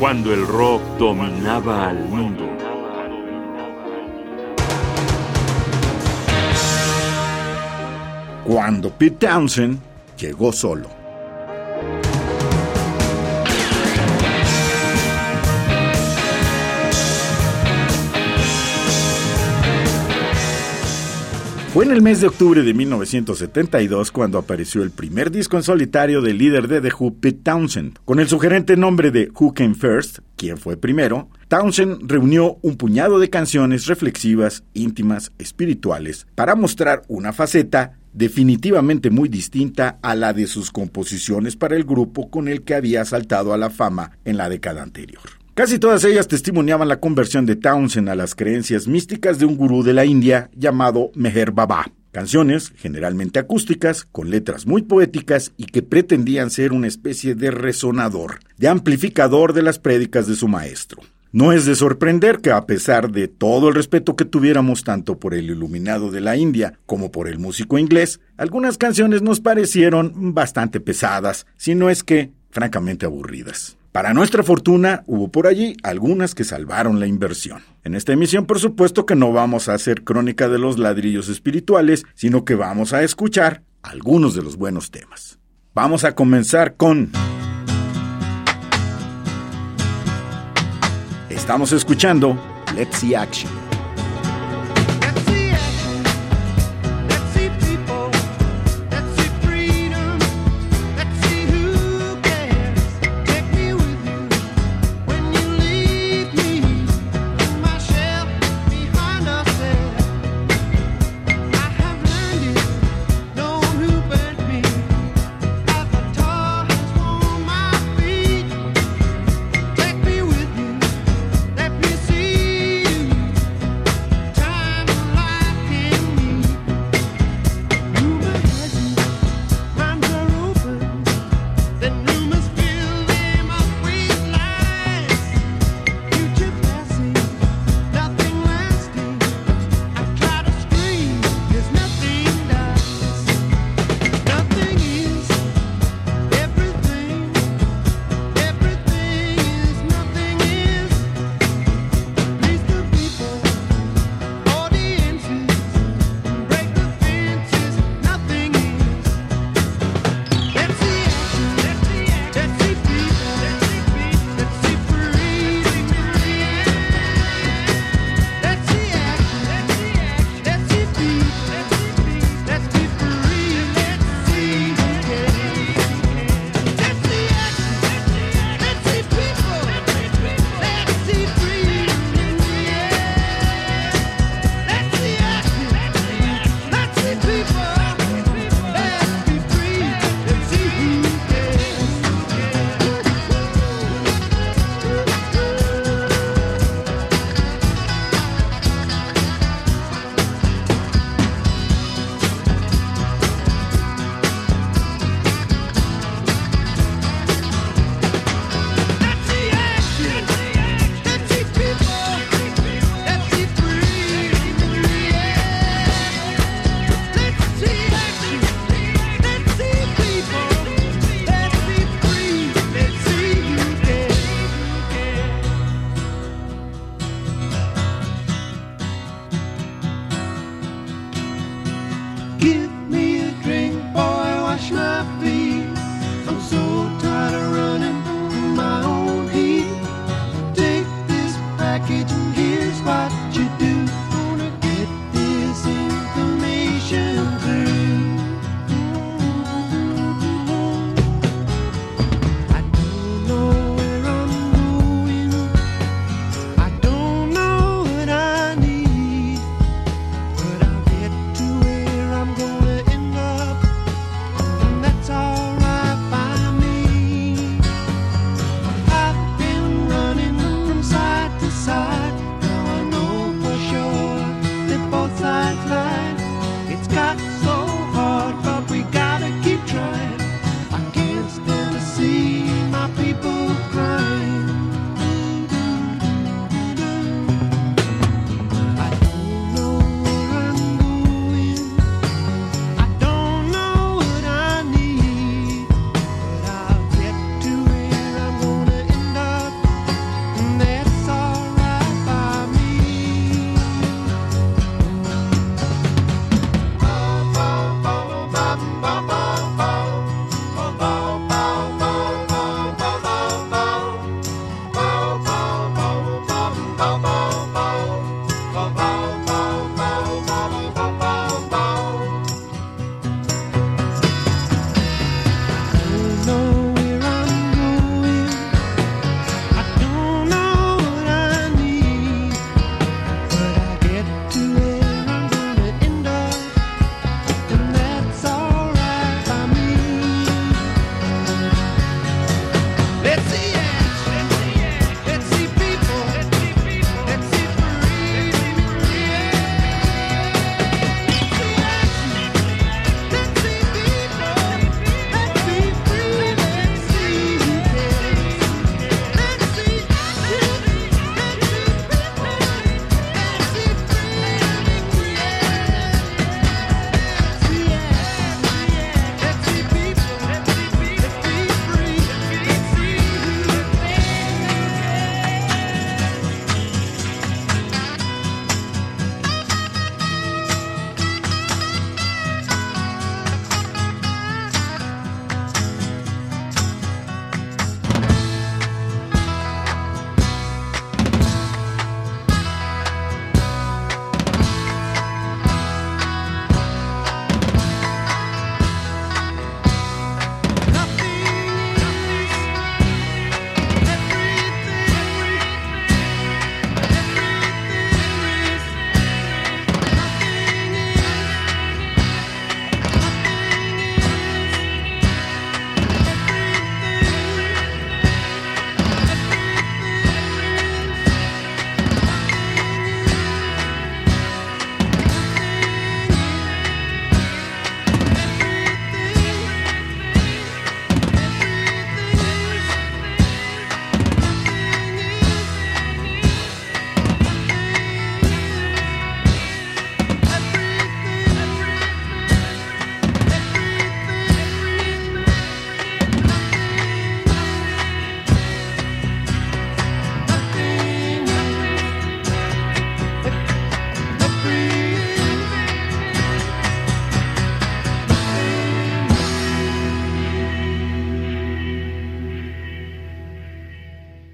cuando el rock dominaba al mundo. Cuando Pete Townsend llegó solo. Fue en el mes de octubre de 1972 cuando apareció el primer disco en solitario del líder de The Who, Pete Townsend. Con el sugerente nombre de Who Came First, ¿Quién fue primero? Townsend reunió un puñado de canciones reflexivas, íntimas, espirituales, para mostrar una faceta definitivamente muy distinta a la de sus composiciones para el grupo con el que había saltado a la fama en la década anterior. Casi todas ellas testimoniaban la conversión de Townsend a las creencias místicas de un gurú de la India llamado Meher Baba. Canciones, generalmente acústicas, con letras muy poéticas y que pretendían ser una especie de resonador, de amplificador de las prédicas de su maestro. No es de sorprender que a pesar de todo el respeto que tuviéramos tanto por el iluminado de la India como por el músico inglés, algunas canciones nos parecieron bastante pesadas, si no es que francamente aburridas. Para nuestra fortuna, hubo por allí algunas que salvaron la inversión. En esta emisión, por supuesto que no vamos a hacer crónica de los ladrillos espirituales, sino que vamos a escuchar algunos de los buenos temas. Vamos a comenzar con... Estamos escuchando Let's See Action.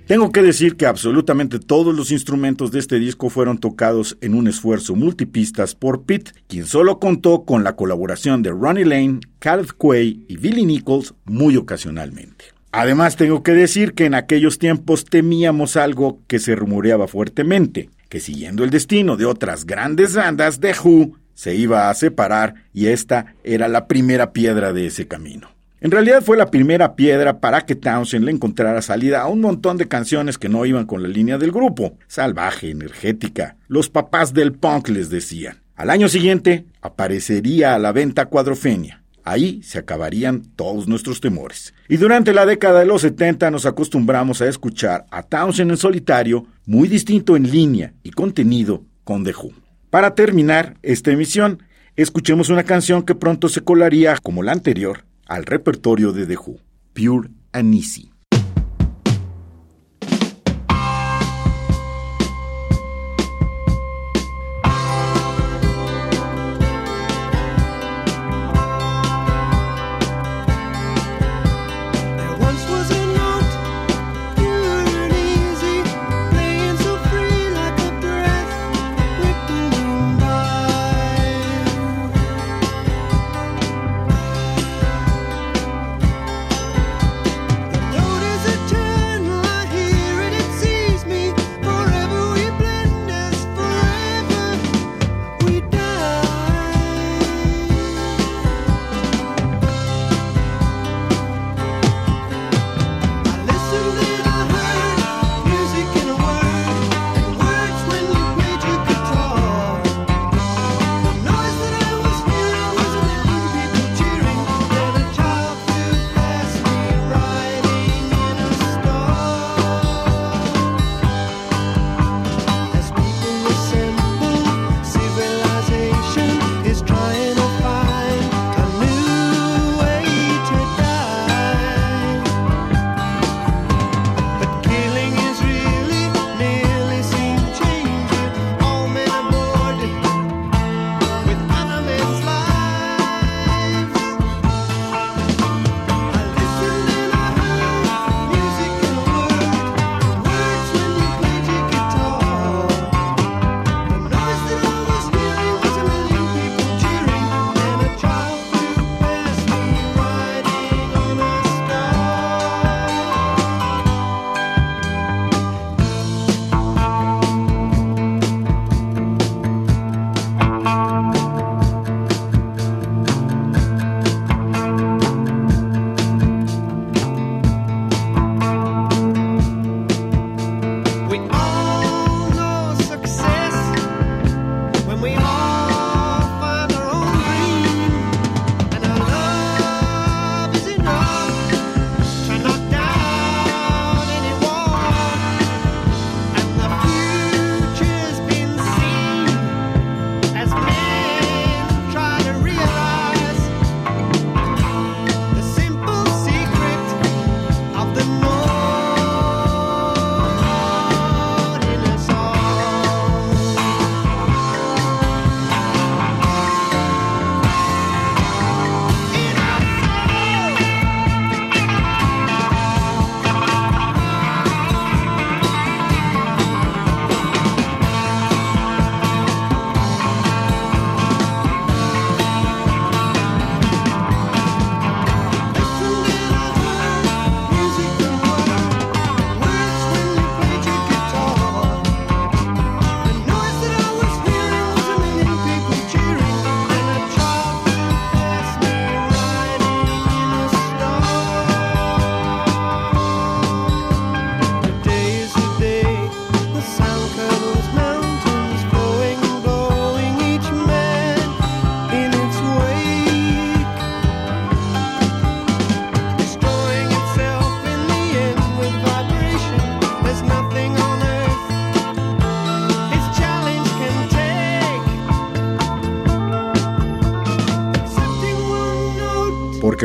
Tengo que decir que absolutamente todos los instrumentos de este disco fueron tocados en un esfuerzo multipistas por Pete, quien solo contó con la colaboración de Ronnie Lane, Caleb Quay y Billy Nichols muy ocasionalmente. Además tengo que decir que en aquellos tiempos temíamos algo que se rumoreaba fuertemente, que siguiendo el destino de otras grandes bandas de Who, se iba a separar y esta era la primera piedra de ese camino. En realidad fue la primera piedra para que Townsend le encontrara salida a un montón de canciones que no iban con la línea del grupo. Salvaje, energética. Los papás del punk les decían. Al año siguiente aparecería a la venta Cuadrofenia. Ahí se acabarían todos nuestros temores. Y durante la década de los 70 nos acostumbramos a escuchar a Townsend en solitario, muy distinto en línea y contenido con The Who. Para terminar esta emisión, escuchemos una canción que pronto se colaría, como la anterior, al repertorio de The Who, Pure and Easy.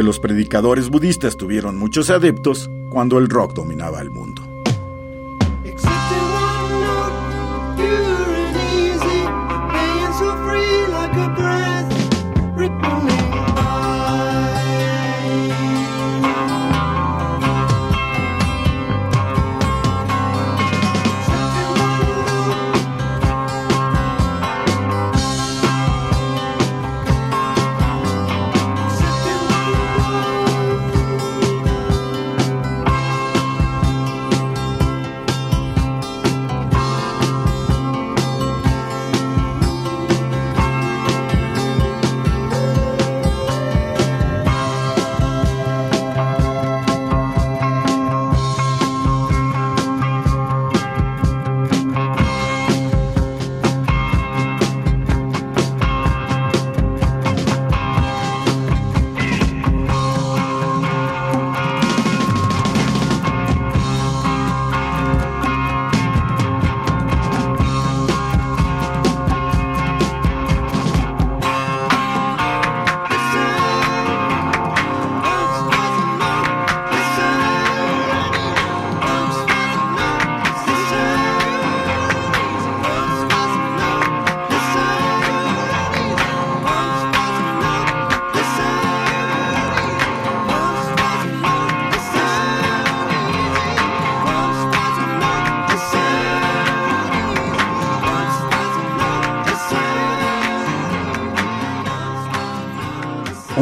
Los predicadores budistas tuvieron muchos adeptos cuando el rock dominaba el mundo.